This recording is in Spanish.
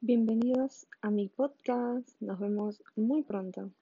Bienvenidos a mi podcast. Nos vemos muy pronto.